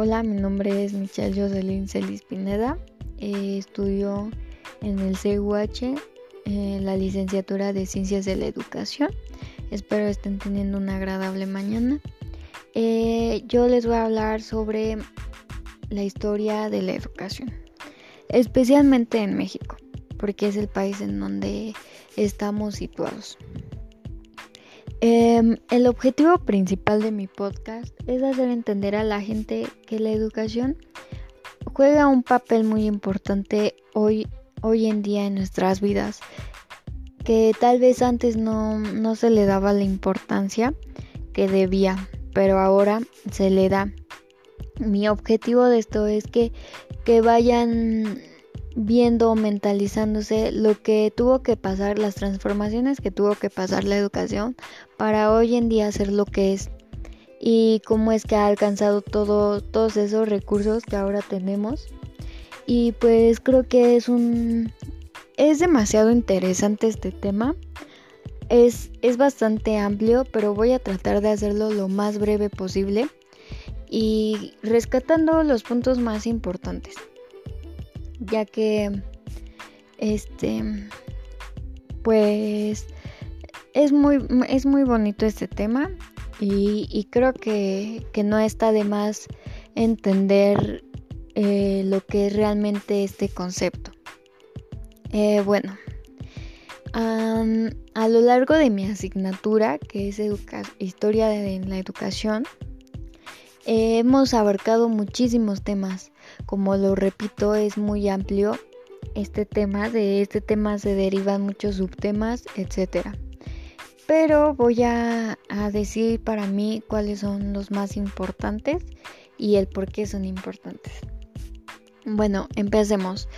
Hola, mi nombre es Michelle Jocelyn Celis Pineda. Eh, estudio en el CUH eh, la licenciatura de Ciencias de la Educación. Espero estén teniendo una agradable mañana. Eh, yo les voy a hablar sobre la historia de la educación, especialmente en México, porque es el país en donde estamos situados. Em, el objetivo principal de mi podcast es hacer entender a la gente que la educación juega un papel muy importante hoy, hoy en día en nuestras vidas, que tal vez antes no, no se le daba la importancia que debía, pero ahora se le da. Mi objetivo de esto es que, que vayan viendo, mentalizándose lo que tuvo que pasar, las transformaciones que tuvo que pasar la educación para hoy en día ser lo que es y cómo es que ha alcanzado todo, todos esos recursos que ahora tenemos. Y pues creo que es un es demasiado interesante este tema. Es, es bastante amplio, pero voy a tratar de hacerlo lo más breve posible y rescatando los puntos más importantes ya que este pues es muy es muy bonito este tema y, creo que, no está de más entender eh, lo que es realmente este concepto. Eh, bueno a lo largo de mi asignatura que es historia de la educación hemos abarcado muchísimos temas como lo repito, es muy amplio este tema. De este tema se derivan muchos subtemas, etcétera. Pero voy a, decir para mí cuáles son los más importantes y el por qué son importantes. Bueno, empecemos.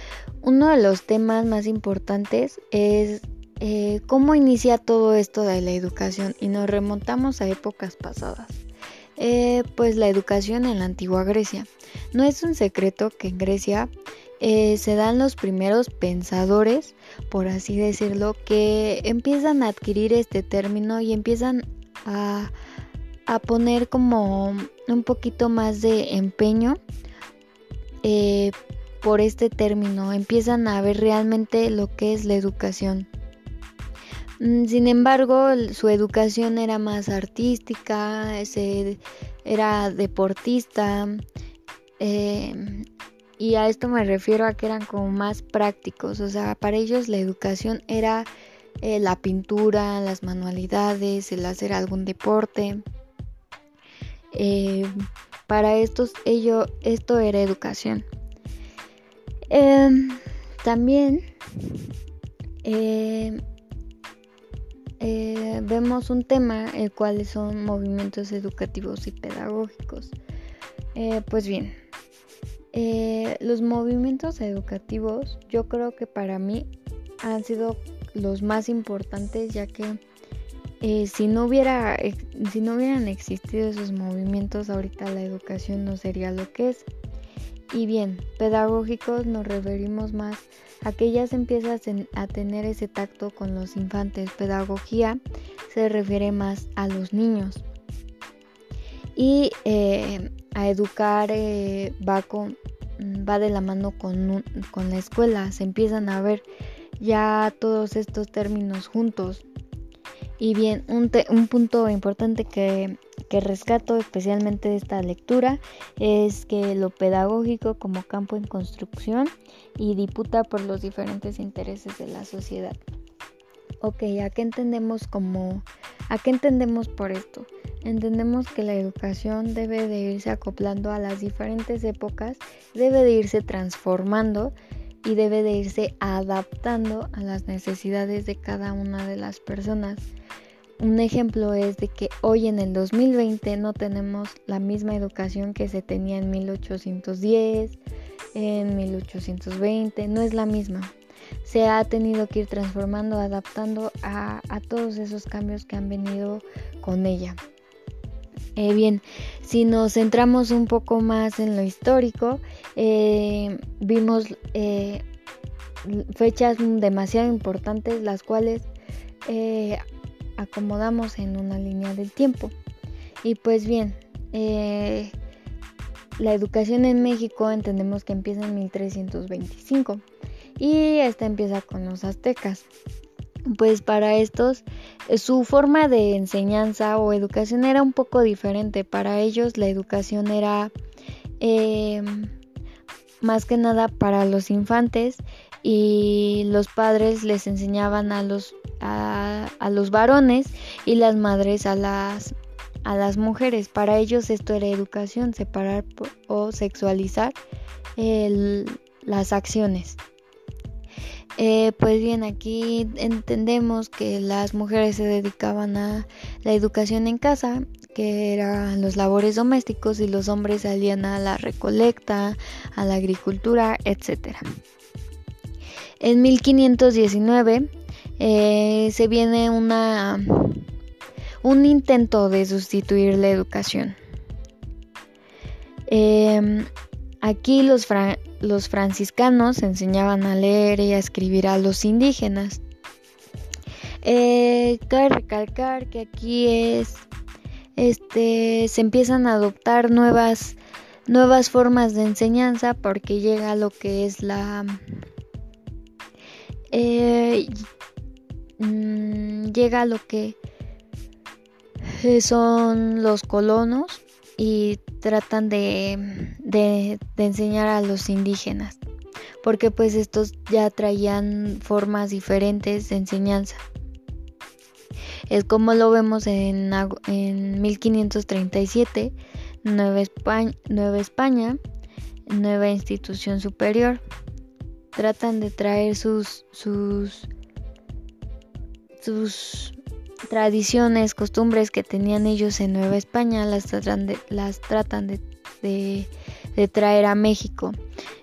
Uno de los temas más importantes es eh, cómo inicia todo esto de la educación y nos remontamos a épocas pasadas. Eh, pues la educación en la antigua Grecia. No es un secreto que en Grecia eh, se dan los primeros pensadores, por así decirlo, que empiezan a adquirir este término y empiezan a, poner como un poquito más de empeño eh, por este término, empiezan a ver realmente lo que es la educación. Mm, sin embargo, su educación era más artística, era deportista, em, y a esto me refiero a que eran como más prácticos, o sea, para ellos la educación era eh, la pintura, las manualidades, el hacer algún deporte. Em, para estos, ello, esto era educación. Em, también eh, vemos un tema, el cual son movimientos educativos y pedagógicos. Eh, pues bien, eh, los movimientos educativos yo creo que para mí han sido los más importantes ya que si, no hubiera, si no hubieran existido esos movimientos ahorita la educación no sería lo que es. Y bien, pedagógicos nos referimos más a que ya se empieza a tener ese tacto con los infantes. Pedagogía se refiere más a los niños. Y eh, a educar eh, va, con, va de la mano con, con la escuela. Se empiezan a ver ya todos estos términos juntos. Y bien, un, un punto importante que que rescato especialmente de esta lectura es que lo pedagógico como campo en construcción y disputa por los diferentes intereses de la sociedad. Ok, ¿a qué entendemos como a qué entendemos por esto? Entendemos que la educación debe de irse acoplando a las diferentes épocas, debe de irse transformando y debe de irse adaptando a las necesidades de cada una de las personas. Un ejemplo es de que hoy en el 2020 no tenemos la misma educación que se tenía en 1810, en 1820, no es la misma. Se ha tenido que ir transformando, adaptando a, todos esos cambios que han venido con ella. Eh, bien, si nos centramos un poco más en lo histórico, eh, vimos eh, fechas demasiado importantes, las cuales acomodamos en una línea del tiempo. Y pues bien, eh, la educación en México entendemos que empieza en 1325 y esta empieza con los aztecas. Pues para estos su forma de enseñanza o educación era un poco diferente. Para ellos la educación era em, más que nada para los infantes y los padres les enseñaban a los, a, los varones y las madres a las, a las mujeres. Para ellos esto era educación, separar o sexualizar las acciones. Eh, pues bien, aquí entendemos que las mujeres se dedicaban a la educación en casa, que eran los labores domésticos, y los hombres salían a la recolecta, a la agricultura, etc. En 1519 eh, se viene una, un intento de sustituir la educación. Em, aquí los, franciscanos enseñaban a leer y a escribir a los indígenas. Eh, cabe recalcar que aquí es, este, se empiezan a adoptar nuevas, nuevas formas de enseñanza porque llega lo que es la, eh, mm, llega lo que son los colonos y tratan de, de, enseñar a los indígenas, porque pues estos ya traían formas diferentes de enseñanza. Es como lo vemos en, en 1537, Nueva España, Nueva España, nueva institución superior. Tratan de traer sus, sus, sus tradiciones, costumbres que tenían ellos en Nueva España, las tratan de, las tratan de, traer a México.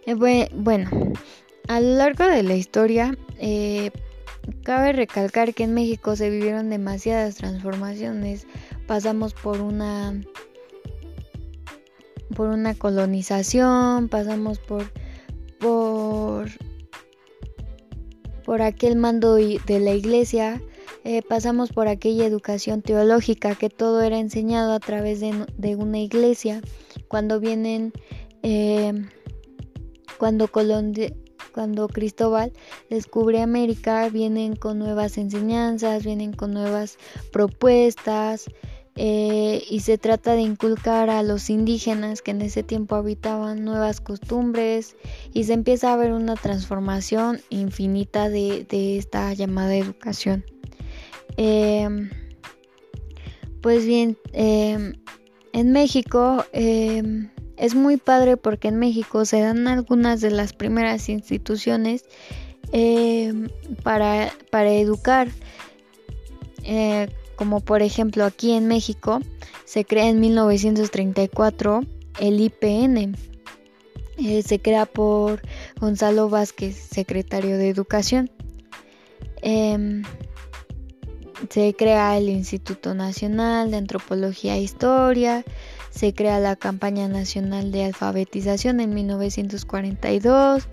Eh, bueno, a lo largo de la historia, eh, cabe recalcar que en México se vivieron demasiadas transformaciones. Pasamos por una por una colonización, pasamos por por aquel mando de la iglesia eh, pasamos por aquella educación teológica que todo era enseñado a través de, una iglesia. Cuando vienen, eh, cuando cuando Cristóbal descubre América, vienen con nuevas enseñanzas, vienen con nuevas propuestas. Eh, y se trata de inculcar a los indígenas que en ese tiempo habitaban nuevas costumbres y se empieza a ver una transformación infinita de esta llamada educación. Em, pues bien, em, en México em, es muy padre porque en México se dan algunas de las primeras instituciones para, para, educar. Como por ejemplo aquí en México se crea en 1934 el IPN. Eh, se crea por Gonzalo Vázquez, secretario de Educación. Se crea el Instituto Nacional de Antropología e Historia, se crea la Campaña Nacional de Alfabetización en 1942,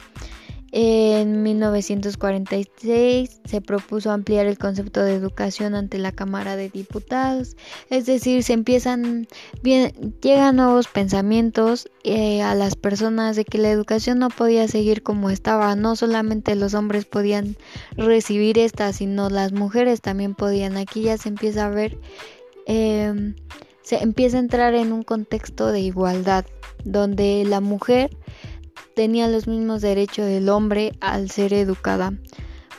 en 1946 se propuso ampliar el concepto de educación ante la Cámara de Diputados, es decir, se empiezan, llegan nuevos pensamientos eh, a las personas de que la educación no podía seguir como estaba, no solamente los hombres podían recibir esta, sino las mujeres también podían. Aquí ya se empieza a ver, em, se empieza a entrar en un contexto de igualdad, donde la mujer tenía los mismos derechos del hombre al ser educada.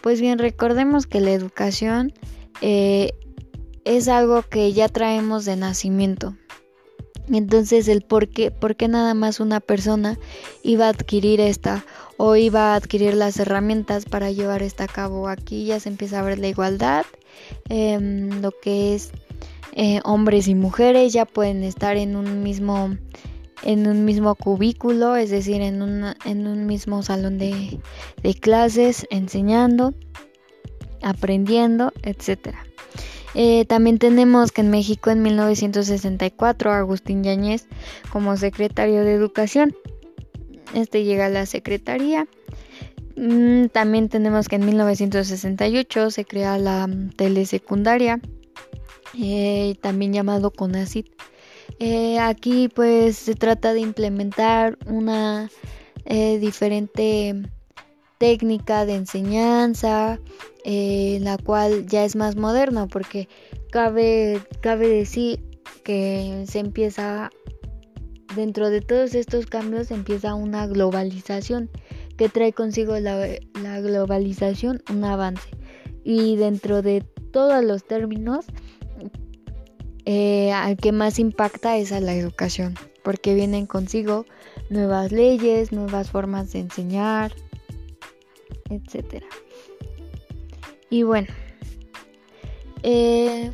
Pues bien, recordemos que la educación eh, es algo que ya traemos de nacimiento. Entonces el por qué, por qué nada más una persona iba a adquirir esta o iba a adquirir las herramientas para llevar esta a cabo. Aquí ya se empieza a ver la igualdad, em, lo que es eh, hombres y mujeres ya pueden estar en un mismo en un mismo cubículo, es decir, en, en un mismo salón de, clases, enseñando, aprendiendo, etc. Eh, también tenemos que en México en 1964 Agustín Yáñez como secretario de Educación. Este llega a la secretaría. Mm, también tenemos que en 1968 se crea la telesecundaria, eh, también llamado CONACIT Eh, aquí pues se trata de implementar una eh, diferente técnica de enseñanza, eh, la cual ya es más moderna porque cabe, cabe decir que se empieza, dentro de todos estos cambios empieza una globalización que trae consigo la, la globalización un avance. Y dentro de todos los términos eh, al que más impacta es a la educación, porque vienen consigo nuevas leyes, nuevas formas de enseñar, etc. Y bueno, eh,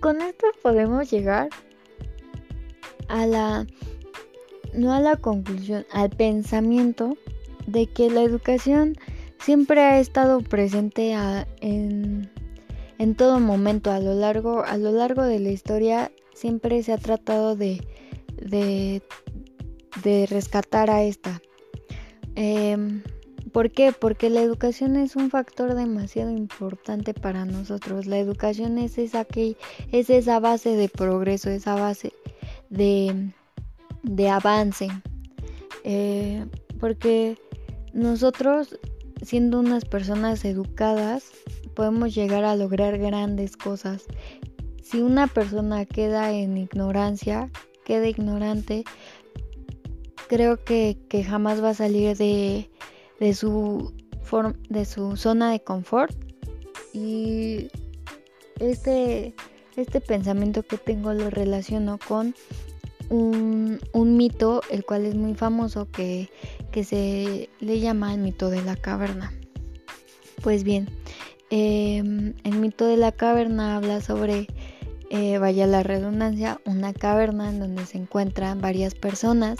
con esto podemos llegar a la, no a la conclusión, al pensamiento de que la educación siempre ha estado presente en en todo momento a lo largo a lo largo de la historia siempre se ha tratado de de, rescatar a esta em, ¿Por qué? Porque la educación es un factor demasiado importante para nosotros. La educación es esa, que, es esa base de progreso, esa base de, de avance. Eh, porque nosotros, siendo unas personas educadas, podemos llegar a lograr grandes cosas. Si una persona queda en ignorancia, queda ignorante, creo que, jamás va a salir de, de, su de su zona de confort. Y este, este pensamiento que tengo lo relaciono con un, un, mito, el cual es muy famoso, que, que se le llama el mito de la caverna. Pues bien, Em, el mito de la caverna habla sobre, eh, vaya la redundancia, una caverna en donde se encuentran varias personas,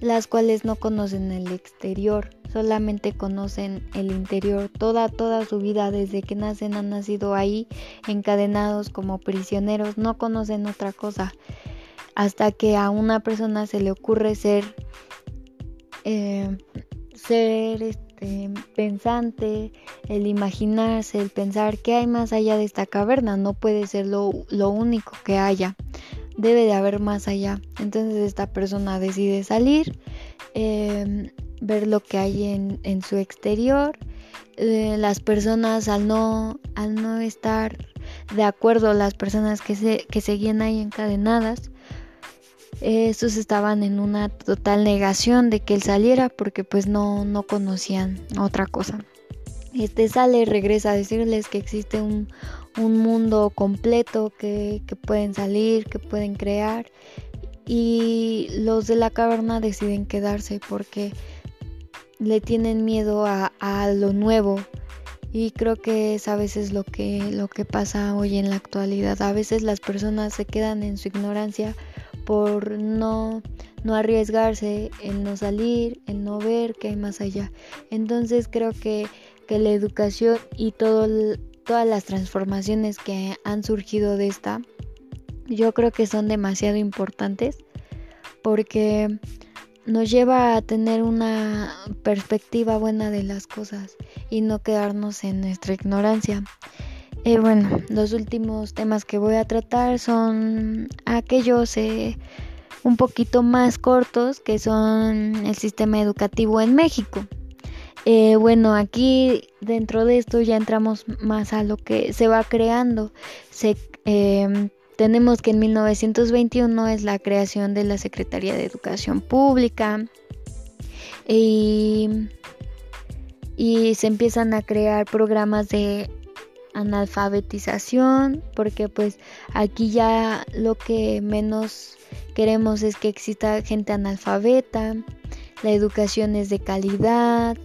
las cuales no conocen el exterior, solamente conocen el interior. Toda, toda su vida, desde que nacen, han nacido ahí, encadenados como prisioneros, no conocen otra cosa. Hasta que a una persona se le ocurre ser, eh, ser este, pensante, el imaginarse, el pensar que hay más allá de esta caverna, no puede ser lo, único que haya, debe de haber más allá. Entonces esta persona decide salir, em, ver lo que hay en, su exterior. Eh, las personas al no, al no estar de acuerdo, las personas que, se, que seguían ahí encadenadas, estos estaban en una total negación de que él saliera porque pues no, no conocían otra cosa. Este sale, regresa a decirles que existe un, mundo completo que, pueden salir, que pueden crear y los de la caverna deciden quedarse porque le tienen miedo a, a, lo nuevo y creo que es a veces lo que, lo que pasa hoy en la actualidad. A veces las personas se quedan en su ignorancia por no, no arriesgarse, el no salir, el no ver que hay más allá. Entonces creo que, que la educación y todo, todas las transformaciones que han surgido de esta, yo creo que son demasiado importantes porque nos lleva a tener una perspectiva buena de las cosas y no quedarnos en nuestra ignorancia. Eh, bueno, los últimos temas que voy a tratar son aquellos eh, un poquito más cortos que son el sistema educativo en México. Eh, bueno, aquí dentro de esto ya entramos más a lo que se va creando. Em, tenemos que en 1921 es la creación de la Secretaría de Educación Pública y se empiezan a crear programas de analfabetización, porque pues aquí ya lo que menos queremos es que exista gente analfabeta, la educación es de calidad,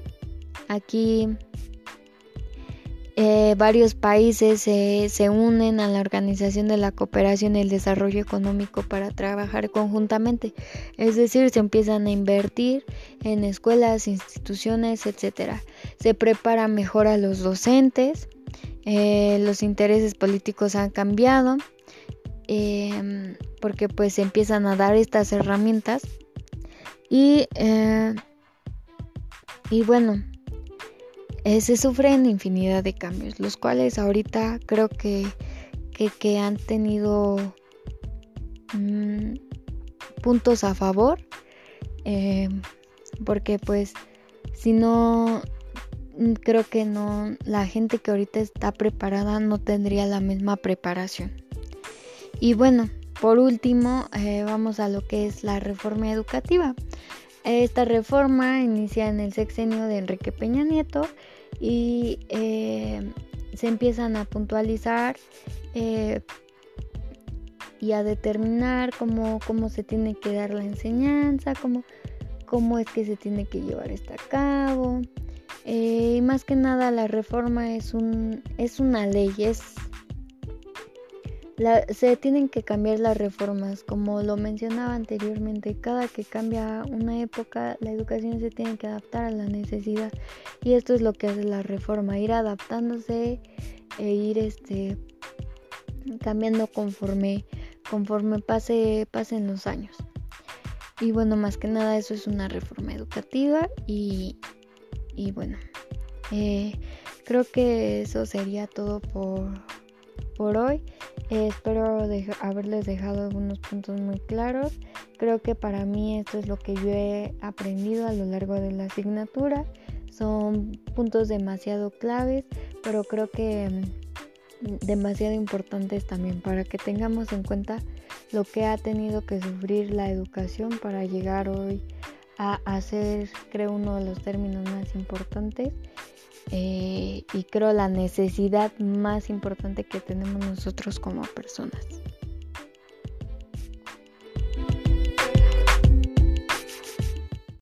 aquí eh, varios países se unen a la Organización de la Cooperación y el Desarrollo Económico para trabajar conjuntamente. Es decir, se empiezan a invertir en escuelas, instituciones, etc. Se prepara mejor a los docentes eh, los intereses políticos han cambiado em, porque pues empiezan a dar estas herramientas y, eh, y bueno, eh, se sufren infinidad de cambios, los cuales ahorita creo que, que, han tenido mm, puntos a favor, eh, porque pues si no, creo que no, la gente que ahorita está preparada no tendría la misma preparación. Y bueno, por último, eh, vamos a lo que es la reforma educativa. Esta reforma inicia en el sexenio de Enrique Peña Nieto y eh, se empiezan a puntualizar eh, y a determinar cómo, cómo, se tiene que dar la enseñanza, cómo, cómo es que se tiene que llevar esto a cabo. Y más que nada la reforma es, un, es una ley, es se tienen que cambiar las reformas, como lo mencionaba anteriormente, cada que cambia una época la educación se tiene que adaptar a la necesidad y esto es lo que hace la reforma, ir adaptándose e ir este cambiando conforme conforme pase pasen los años. Y bueno, más que nada eso es una reforma educativa y, y bueno, eh, creo que eso sería todo por, por hoy. Eh, espero haberles dejado algunos puntos muy claros. Creo que para mí esto es lo que yo he aprendido a lo largo de la asignatura. Son puntos demasiado claves, pero creo que mm, demasiado importantes también para que tengamos en cuenta lo que ha tenido que sufrir la educación para llegar hoy a, ser, creo, uno de los términos más importantes eh, y creo la necesidad más importante que tenemos nosotros como personas.